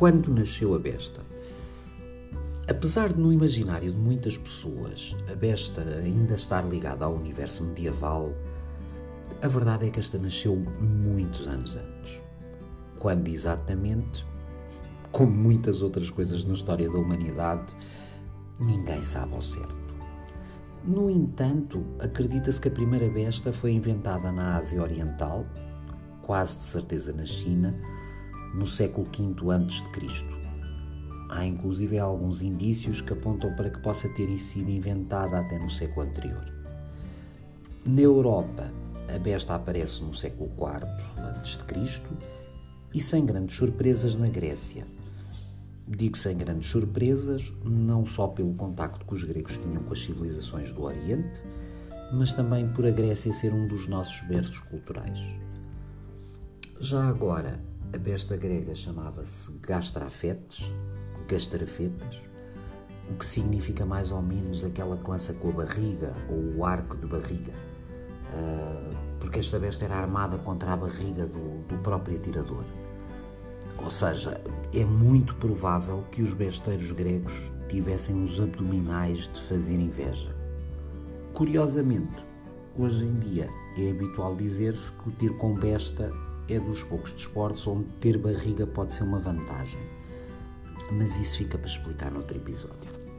Quando nasceu a besta? Apesar de no imaginário de muitas pessoas a besta ainda estar ligada ao universo medieval, a verdade é que esta nasceu muitos anos antes. Quando exatamente, como muitas outras coisas na história da humanidade, ninguém sabe ao certo. No entanto, acredita-se que a primeira besta foi inventada na Ásia Oriental, quase de certeza na China, no século V a.C. Há inclusive alguns indícios que apontam para que possa ter sido inventada até no século anterior. Na Europa, a besta aparece no século IV a.C. e sem grandes surpresas na Grécia. Digo sem grandes surpresas, não só pelo contacto que os gregos tinham com as civilizações do Oriente, mas também por a Grécia ser um dos nossos berços culturais. Já agora, a besta grega chamava-se Gastrafetes, Gastrafetas, o que significa mais ou menos aquela que lança com a barriga ou o arco de barriga, ah, porque esta besta era armada contra a barriga do, do próprio atirador. Ou seja, é muito provável que os besteiros gregos tivessem os abdominais de fazer inveja. Curiosamente, hoje em dia é habitual dizer-se que o tiro com besta é dos poucos desportos onde ter barriga pode ser uma vantagem. Mas isso fica para explicar noutro episódio.